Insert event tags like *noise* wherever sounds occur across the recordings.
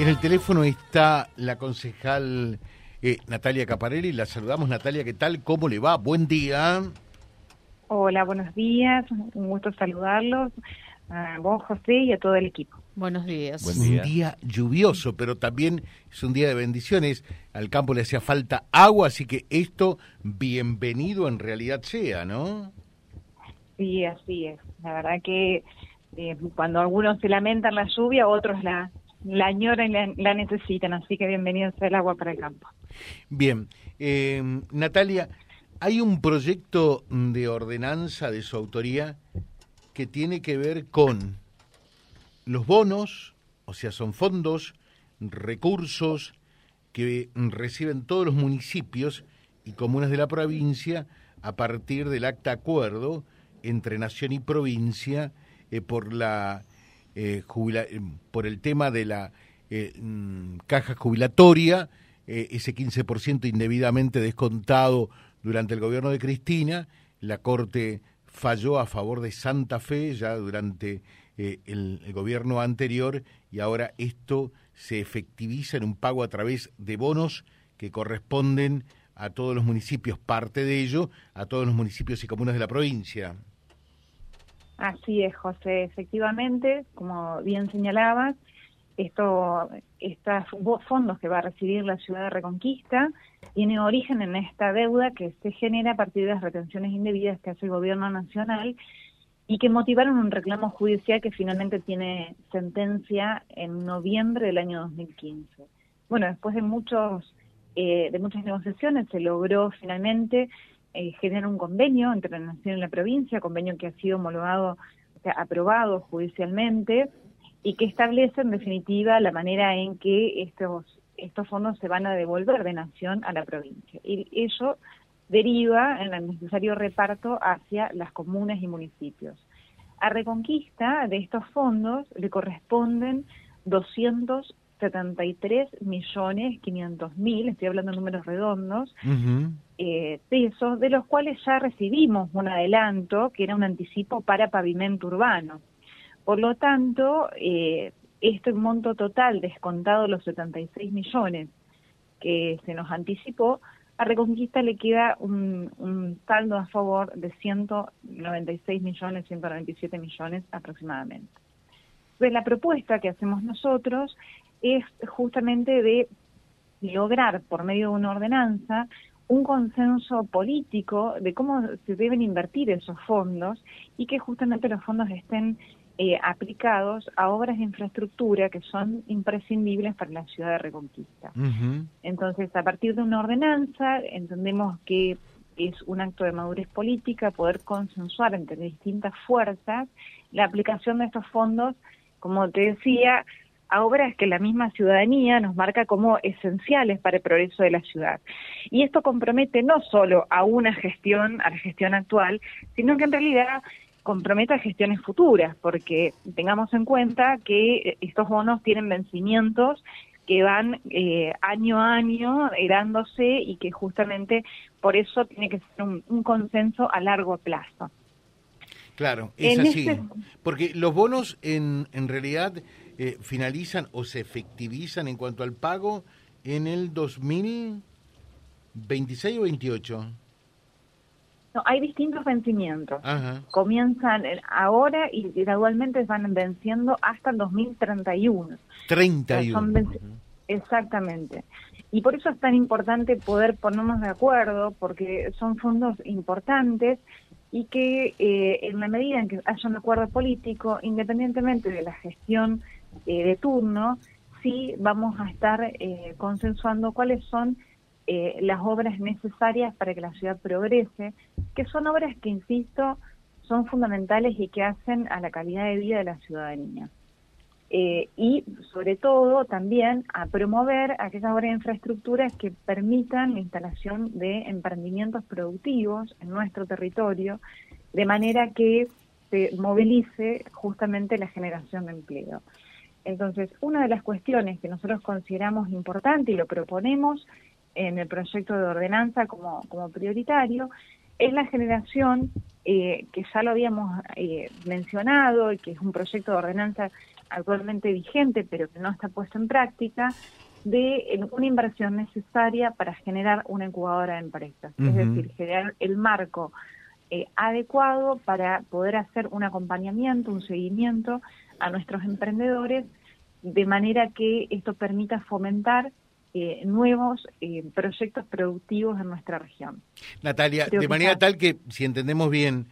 En el teléfono está la concejal eh, Natalia Caparelli. La saludamos, Natalia. ¿Qué tal? ¿Cómo le va? Buen día. Hola, buenos días. Un gusto saludarlos. A vos, José, y a todo el equipo. Buenos días. Buen día. Un día lluvioso, pero también es un día de bendiciones. Al campo le hacía falta agua, así que esto, bienvenido en realidad sea, ¿no? Sí, así es. La verdad que eh, cuando algunos se lamentan la lluvia, otros la, la añoran y la, necesitan, así que bienvenido sea el agua para el campo. Bien, eh, Natalia, hay un proyecto de ordenanza de su autoría que tiene que ver con los bonos, o sea, son fondos, recursos que reciben todos los municipios y comunas de la provincia a partir del acta acuerdo entre nación y provincia eh, por la eh, eh, por el tema de la eh, mm, caja jubilatoria, ese 15% indebidamente descontado durante el gobierno de Cristina, la Corte falló a favor de Santa Fe ya durante el, gobierno anterior y ahora esto se efectiviza en un pago a través de bonos que corresponden a todos los municipios, parte de ello, a todos los municipios y comunas de la provincia. Así es, José. Efectivamente, como bien señalabas, esto, estos fondos que va a recibir la ciudad de Reconquista tiene origen en esta deuda que se genera a partir de las retenciones indebidas que hace el gobierno nacional y que motivaron un reclamo judicial que finalmente tiene sentencia en noviembre del año 2015. Bueno, después de muchos eh, de muchas negociaciones se logró finalmente eh, genera un convenio entre la Nación y la provincia, convenio que ha sido homologado, o sea, aprobado judicialmente y que establece en definitiva la manera en que estos, estos fondos se van a devolver de Nación a la provincia. Y ello deriva en el necesario reparto hacia las comunas y municipios. A Reconquista de estos fondos le corresponden 200 73 millones 500 mil, estoy hablando de números redondos, eh, pesos, de los cuales ya recibimos un adelanto, que era un anticipo para pavimento urbano. Por lo tanto, eh, este monto total descontado los 76 millones que se nos anticipó, a Reconquista le queda un, un saldo a favor de 196 millones, 197 millones aproximadamente. Pues la propuesta que hacemos nosotros es justamente de lograr por medio de una ordenanza un consenso político de cómo se deben invertir esos fondos y que justamente los fondos estén eh, aplicados a obras de infraestructura que son imprescindibles para la ciudad de Reconquista. Entonces, a partir de una ordenanza, entendemos que es un acto de madurez política poder consensuar entre distintas fuerzas la aplicación de estos fondos, como te decía, a obras que la misma ciudadanía nos marca como esenciales para el progreso de la ciudad. Y esto compromete no solo a una gestión, a la gestión actual, sino que en realidad compromete a gestiones futuras, porque tengamos en cuenta que estos bonos tienen vencimientos que van eh, año a año herándose y que justamente por eso tiene que ser un, consenso a largo plazo. Claro, es así. Este porque los bonos en, en realidad eh, finalizan o se efectivizan en cuanto al pago en el 2026 o 28? No, hay distintos vencimientos. Comienzan ahora y gradualmente van venciendo hasta el 2031. 31. Exactamente. Y por eso es tan importante poder ponernos de acuerdo, porque son fondos importantes y que eh, en la medida en que haya un acuerdo político, independientemente de la gestión eh, de turno, sí vamos a estar eh, consensuando cuáles son eh, las obras necesarias para que la ciudad progrese, que son obras que, insisto, son fundamentales y que hacen a la calidad de vida de la ciudadanía. y sobre todo también a promover aquellas obras de infraestructuras que permitan la instalación de emprendimientos productivos en nuestro territorio, de manera que se movilice justamente la generación de empleo. Entonces, una de las cuestiones que nosotros consideramos importante y lo proponemos en el proyecto de ordenanza como, como prioritario es la generación, eh, que ya lo habíamos eh, mencionado y que es un proyecto de ordenanza actualmente vigente, pero que no está puesto en práctica, de una inversión necesaria para generar una incubadora de empresas, es decir, generar el marco eh, adecuado para poder hacer un acompañamiento, un seguimiento a nuestros emprendedores, de manera que esto permita fomentar eh, nuevos eh, proyectos productivos en nuestra región. Natalia, de manera tal que, si entendemos bien,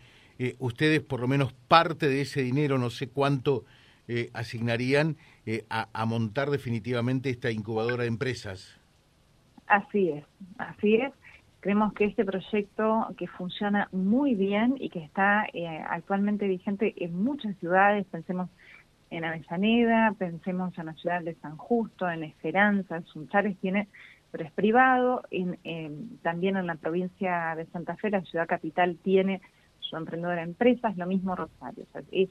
ustedes por lo menos parte de ese dinero, no sé cuánto asignarían a, a montar definitivamente esta incubadora de empresas. Así es, así es. Creemos que este proyecto que funciona muy bien y que está eh, actualmente vigente en muchas ciudades, pensemos en Avellaneda, pensemos en la ciudad de San Justo, en Esperanza, en Sunchales tiene, pero es privado, en, también en la provincia de Santa Fe, la ciudad capital tiene su emprendedora empresa, es lo mismo Rosario. es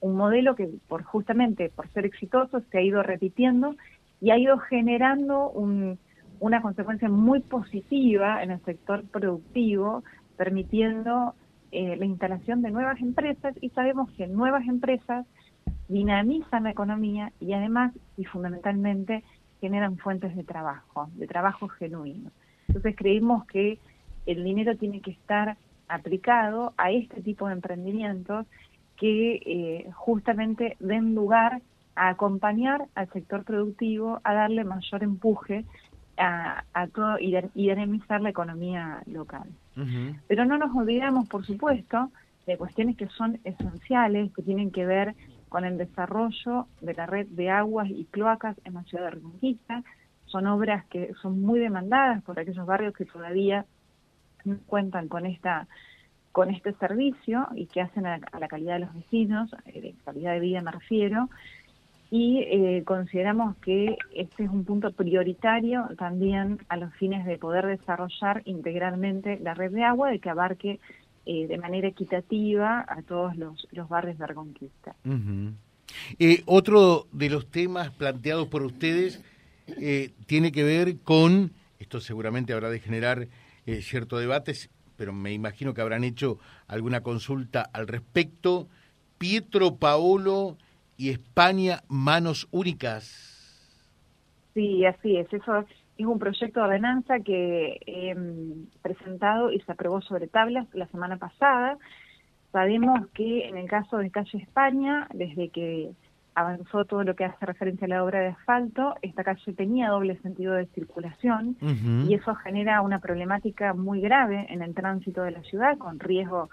un modelo que por justamente por ser exitoso se ha ido repitiendo y ha ido generando un una consecuencia muy positiva en el sector productivo, permitiendo eh, la instalación de nuevas empresas y sabemos que nuevas empresas dinamizan la economía y además y fundamentalmente generan fuentes de trabajo, de trabajo genuino. Entonces creemos que el dinero tiene que estar aplicado a este tipo de emprendimientos que eh, justamente den lugar a acompañar al sector productivo, a darle mayor empuje a, todo y, dinamizar la economía local. Pero no nos olvidamos, por supuesto, de cuestiones que son esenciales, que tienen que ver con el desarrollo de la red de aguas y cloacas en la ciudad de Reconquista. Son obras que son muy demandadas por aquellos barrios que todavía no cuentan con esta con este servicio y que hacen a, la calidad de los vecinos, eh, de calidad de vida me refiero, y eh, consideramos que este es un punto prioritario también a los fines de poder desarrollar integralmente la red de agua, de que abarque eh, de manera equitativa a todos los, barrios de Reconquista. Eh, otro de los temas planteados por ustedes tiene que ver con, esto seguramente habrá de generar cierto debate, pero me imagino que habrán hecho alguna consulta al respecto. Pietro Paolo y España Manos Únicas. Sí, así es. Eso es un proyecto de ordenanza que he em, presentado y se aprobó sobre tablas la semana pasada. Sabemos que en el caso de Calle España, desde que avanzó todo lo que hace referencia a la obra de asfalto, esta calle tenía doble sentido de circulación y eso genera una problemática muy grave en el tránsito de la ciudad, con riesgo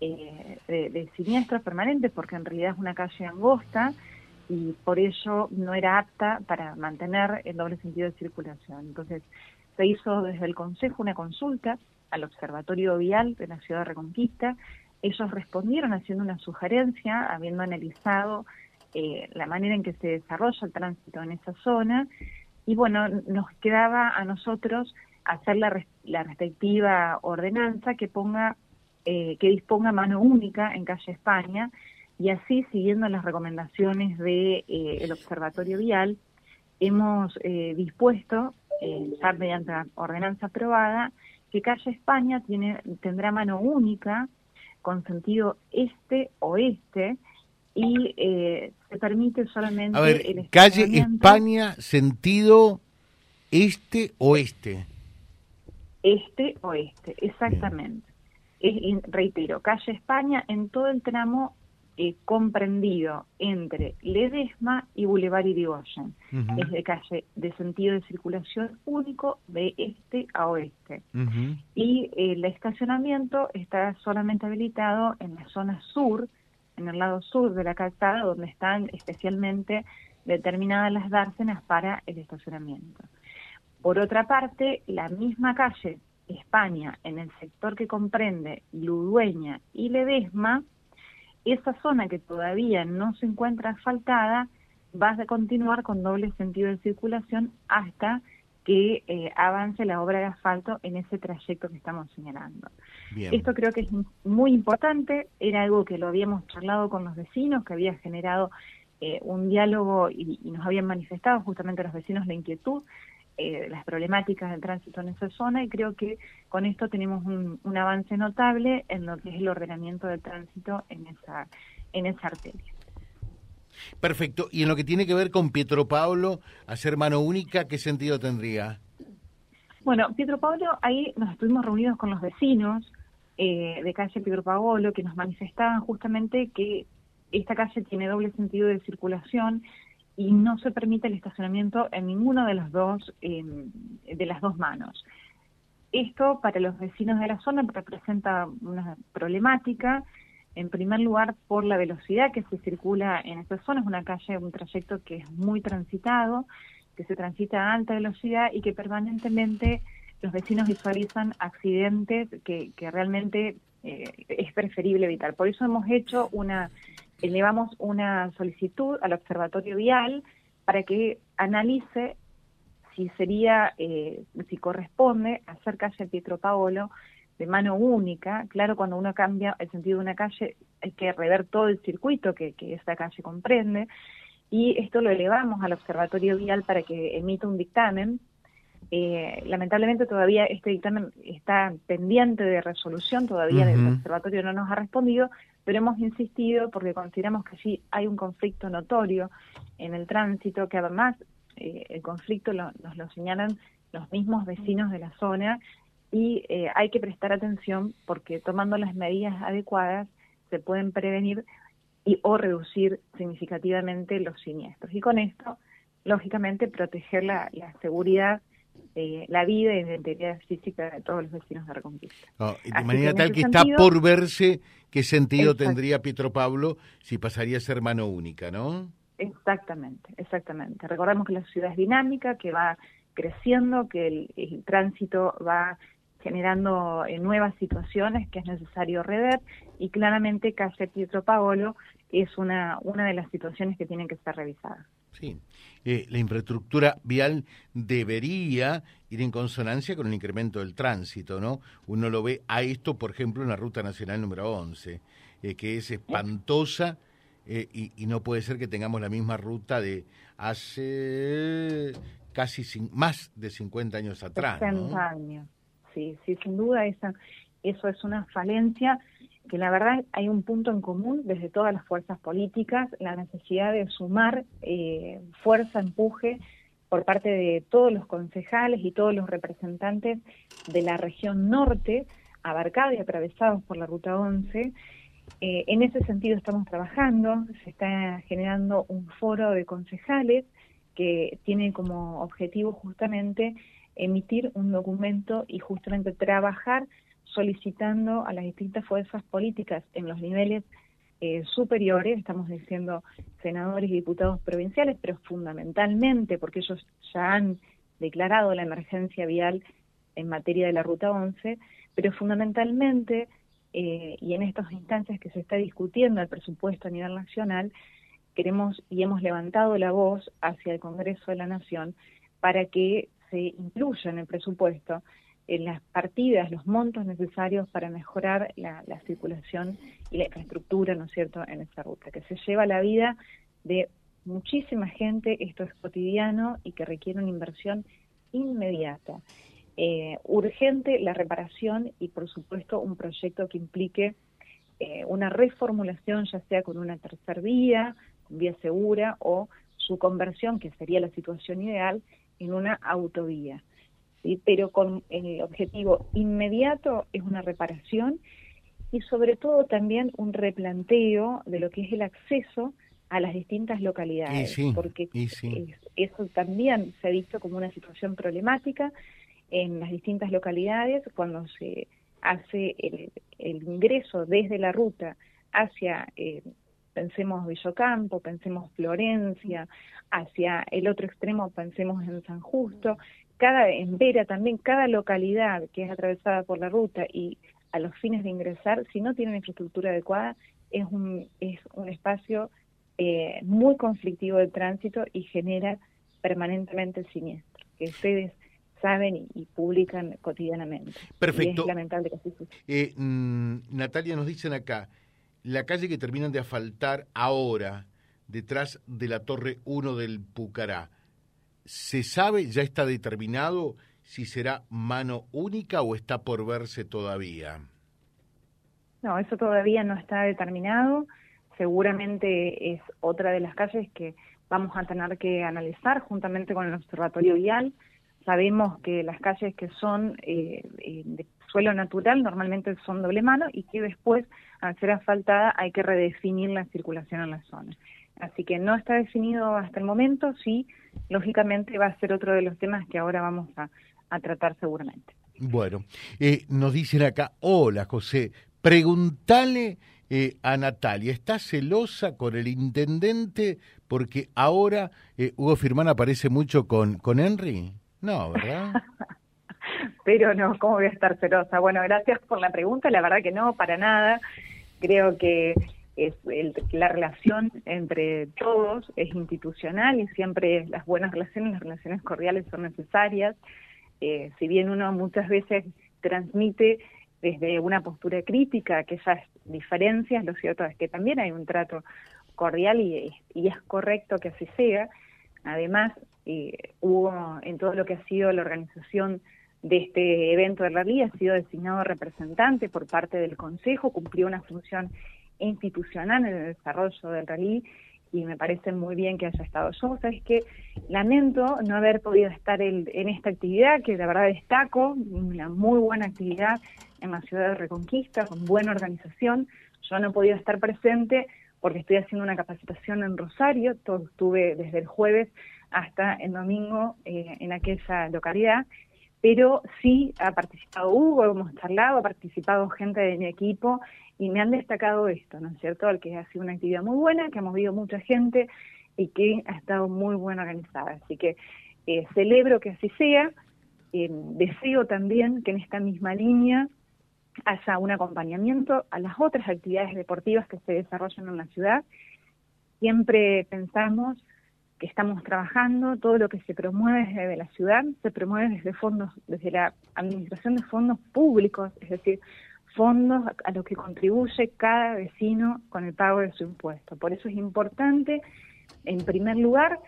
eh, de, siniestros permanentes, porque en realidad es una calle angosta y por ello no era apta para mantener el doble sentido de circulación. Entonces se hizo desde el Consejo una consulta al Observatorio Vial de la Ciudad de Reconquista. Ellos respondieron haciendo una sugerencia, habiendo analizado eh, la manera en que se desarrolla el tránsito en esa zona. Y bueno, nos quedaba a nosotros hacer la, la respectiva ordenanza que ponga eh, que disponga mano única en calle España y así, siguiendo las recomendaciones del de, eh, Observatorio Vial, hemos eh, dispuesto, ya mediante la ordenanza aprobada, que calle España tiene, tendrá mano única con sentido este-oeste y se permite solamente... A ver, calle España, sentido este-oeste. Este-oeste, exactamente es, reitero, calle España en todo el tramo eh, comprendido entre Ledesma y Boulevard Irigoyen. Es de calle de sentido de circulación único de este a oeste. Y eh, el estacionamiento está solamente habilitado en la zona sur, en el lado sur de la calzada, donde están especialmente determinadas las dársenas para el estacionamiento. Por otra parte, la misma calle España, en el sector que comprende Ludueña y Ledesma, esa zona que todavía no se encuentra asfaltada va a continuar con doble sentido de circulación hasta que eh, avance la obra de asfalto en ese trayecto que estamos señalando. Esto creo que es muy importante, era algo que lo habíamos charlado con los vecinos, que había generado eh, un diálogo y, y, nos habían manifestado justamente los vecinos la inquietud eh, las problemáticas del tránsito en esa zona y creo que con esto tenemos un, avance notable en lo que es el ordenamiento del tránsito en esa, en esa arteria. Perfecto. Y en lo que tiene que ver con Pietro Pablo, hacer mano única, ¿qué sentido tendría? Bueno, Pietro Pablo, ahí nos estuvimos reunidos con los vecinos eh, de calle Pietro Paolo que nos manifestaban justamente que esta calle tiene doble sentido de circulación y no se permite el estacionamiento en ninguno de los dos em, de las dos manos. Esto para los vecinos de la zona representa una problemática, en primer lugar por la velocidad que se circula en esta zona, es una calle, un trayecto que es muy transitado, que se transita a alta velocidad y que permanentemente los vecinos visualizan accidentes que, realmente eh, es preferible evitar. Por eso hemos hecho una, elevamos una solicitud al Observatorio Vial para que analice si sería, eh, si corresponde hacer calle Pietro Paolo de mano única. Claro, cuando uno cambia el sentido de una calle hay que rever todo el circuito que, que esta calle comprende y esto lo elevamos al Observatorio Vial para que emita un dictamen eh, lamentablemente todavía este dictamen está pendiente de resolución, todavía el observatorio no nos ha respondido, pero hemos insistido porque consideramos que sí hay un conflicto notorio en el tránsito, que además eh, el conflicto nos lo señalan los mismos vecinos de la zona y eh, hay que prestar atención porque tomando las medidas adecuadas se pueden prevenir y o reducir significativamente los siniestros. Y con esto, lógicamente, proteger la, la seguridad eh, la vida y la integridad física de todos los vecinos de Reconquista. de manera tal que está por verse qué sentido tendría Pietro Pablo si pasaría a ser mano única, ¿no? Exactamente, exactamente. Recordemos que la ciudad es dinámica, que va creciendo, que el, tránsito va generando eh, nuevas situaciones que es necesario rever y claramente calle Pietro Paolo es una, una de las situaciones que tienen que ser revisadas. Sí, eh, la infraestructura vial debería ir en consonancia con el incremento del tránsito, ¿no? Uno lo ve a esto, por ejemplo, en la Ruta Nacional número 11, eh, que es espantosa eh, y, no puede ser que tengamos la misma ruta de hace casi más de 50 años atrás. 60 años, sí, sí, sin duda esa, eso es una falencia que la verdad hay un punto en común desde todas las fuerzas políticas, la necesidad de sumar eh, fuerza, empuje por parte de todos los concejales y todos los representantes de la región norte, abarcada y atravesados por la Ruta 11. Eh, en ese sentido estamos trabajando, se está generando un foro de concejales que tiene como objetivo justamente emitir un documento y justamente trabajar solicitando a las distintas fuerzas políticas en los niveles eh, superiores, estamos diciendo senadores y diputados provinciales, pero fundamentalmente porque ellos ya han declarado la emergencia vial en materia de la Ruta 11, pero fundamentalmente, eh, y en estas instancias que se está discutiendo el presupuesto a nivel nacional, queremos y hemos levantado la voz hacia el Congreso de la Nación para que se incluya en el presupuesto en las partidas, los montos necesarios para mejorar la, circulación y la infraestructura, ¿no es cierto?, en esta ruta, que se lleva la vida de muchísima gente, esto es cotidiano y que requiere una inversión inmediata. Eh, urgente la reparación y, por supuesto, un proyecto que implique eh, una reformulación, ya sea con una tercera vía, vía segura, o su conversión, que sería la situación ideal, en una autovía pero con el objetivo inmediato es una reparación y sobre todo también un replanteo de lo que es el acceso a las distintas localidades, porque eso también se ha visto como una situación problemática en las distintas localidades cuando se hace el, ingreso desde la ruta hacia, eh, pensemos Villocampo, pensemos Florencia, hacia el otro extremo pensemos en San Justo, cada, en Vera también, cada localidad que es atravesada por la ruta y a los fines de ingresar, si no tiene una infraestructura adecuada, es un, es un espacio eh, muy conflictivo de tránsito y genera permanentemente el siniestro, que ustedes saben y, publican cotidianamente. Perfecto. es lamentable que así eh, mm, Natalia, nos dicen acá, la calle que terminan de asfaltar ahora, detrás de la Torre 1 del Pucará, ¿Se sabe, ya está determinado si será mano única o está por verse todavía? No, eso todavía no está determinado. seguramente es otra de las calles que vamos a tener que analizar juntamente con el Observatorio Vial. Sabemos que las calles que son eh, eh, de suelo natural normalmente son doble mano y que después, al ser asfaltada, hay que redefinir la circulación en la zona. Así que no está definido hasta el momento, sí, lógicamente va a ser otro de los temas que ahora vamos a, tratar seguramente. Bueno, eh, nos dicen acá, hola José, pregúntale eh, a Natalia, ¿está celosa con el intendente porque ahora eh, Hugo Firmán aparece mucho con, con Henry? No, ¿verdad? *laughs* Pero no, ¿cómo voy a estar celosa? Bueno, gracias por la pregunta, la verdad que no, para nada. Creo que es la relación entre todos es institucional y siempre las buenas relaciones, las relaciones cordiales son necesarias. Eh, si bien uno muchas veces transmite desde una postura crítica aquellas diferencias, lo cierto es que también hay un trato cordial y, es correcto que así sea. Además, hubo en todo lo que ha sido la organización de este evento de rally, ha sido designado representante por parte del Consejo, cumplió una función institucional en el desarrollo del rally y me parece muy bien que haya estado yo. Sabes que lamento no haber podido estar en esta actividad, que la verdad destaco, una muy buena actividad en la ciudad de Reconquista, con buena organización. Yo no he podido estar presente porque estoy haciendo una capacitación en Rosario, todo estuve desde el jueves hasta el domingo eh, en aquella localidad, pero sí ha participado Hugo, hemos charlado, ha participado gente de mi equipo y me han destacado esto, ¿no es cierto? El que ha sido una actividad muy buena, que ha movido mucha gente y que ha estado muy buena organizada. Así que eh, celebro que así sea. Eh, deseo también que en esta misma línea haya un acompañamiento a las otras actividades deportivas que se desarrollan en la ciudad. Siempre pensamos que estamos trabajando, todo lo que se promueve desde la ciudad se promueve desde fondos, desde la administración de fondos públicos, es decir, fondos a los que contribuye cada vecino con el pago de su impuesto. Por eso es importante, en primer lugar,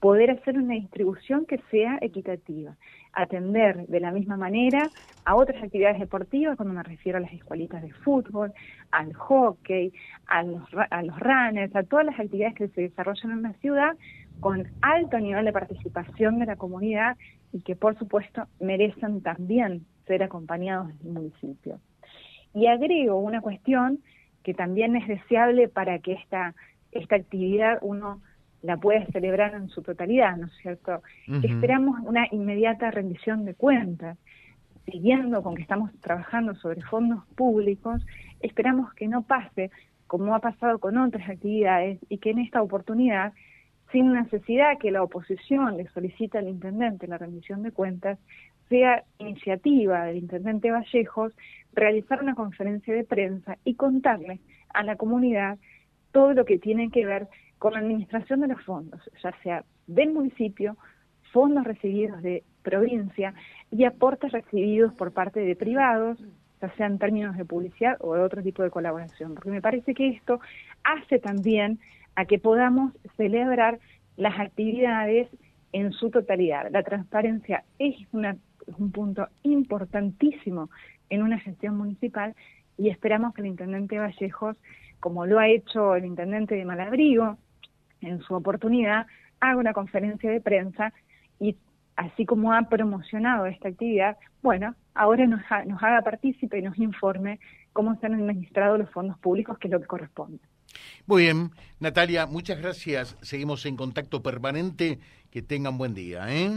poder hacer una distribución que sea equitativa, atender de la misma manera a otras actividades deportivas, cuando me refiero a las escuelitas de fútbol, al hockey, a los, a los runners, a todas las actividades que se desarrollan en la ciudad con alto nivel de participación de la comunidad y que por supuesto merecen también ser acompañados del municipio. Y agrego una cuestión que también es deseable para que esta, esta actividad uno la pueda celebrar en su totalidad, ¿no es cierto? Esperamos una inmediata rendición de cuentas. Siguiendo con que estamos trabajando sobre fondos públicos, esperamos que no pase como ha pasado con otras actividades y que en esta oportunidad, sin necesidad que la oposición le solicite al intendente la rendición de cuentas, sea iniciativa del intendente Vallejos realizar una conferencia de prensa y contarle a la comunidad todo lo que tiene que ver con la administración de los fondos, ya sea del municipio, fondos recibidos de provincia y aportes recibidos por parte de privados, ya sea en términos de publicidad o de otro tipo de colaboración, porque me parece que esto hace también a que podamos celebrar las actividades en su totalidad. La transparencia es una un punto importantísimo en una gestión municipal y esperamos que el intendente Vallejos, como lo ha hecho el intendente de Malabrigo en su oportunidad, haga una conferencia de prensa y así como ha promocionado esta actividad, bueno, ahora nos, nos haga partícipe y nos informe cómo se han administrado los fondos públicos, que es lo que corresponde. Muy bien, Natalia, muchas gracias. Seguimos en contacto permanente. Que tengan buen día. ¿eh?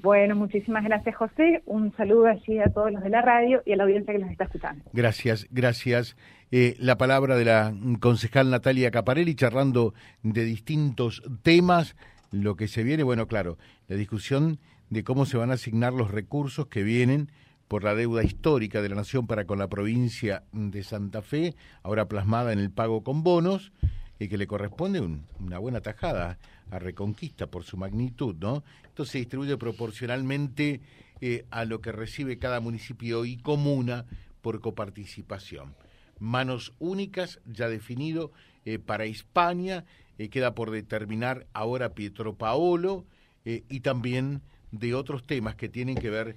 Bueno, muchísimas gracias José. Un saludo allí a todos los de la radio y a la audiencia que nos está escuchando. Gracias, gracias. Eh, la palabra de la concejal Natalia Caparelli charlando de distintos temas. Lo que se viene, bueno, claro, la discusión de cómo se van a asignar los recursos que vienen por la deuda histórica de la Nación para con la provincia de Santa Fe, ahora plasmada en el pago con bonos y que le corresponde una buena tajada a Reconquista por su magnitud, ¿no? Esto se distribuye proporcionalmente eh, a lo que recibe cada municipio y comuna por coparticipación. Manos únicas, ya definido eh, para España, eh, queda por determinar ahora Pietro Paolo y también de otros temas que tienen que ver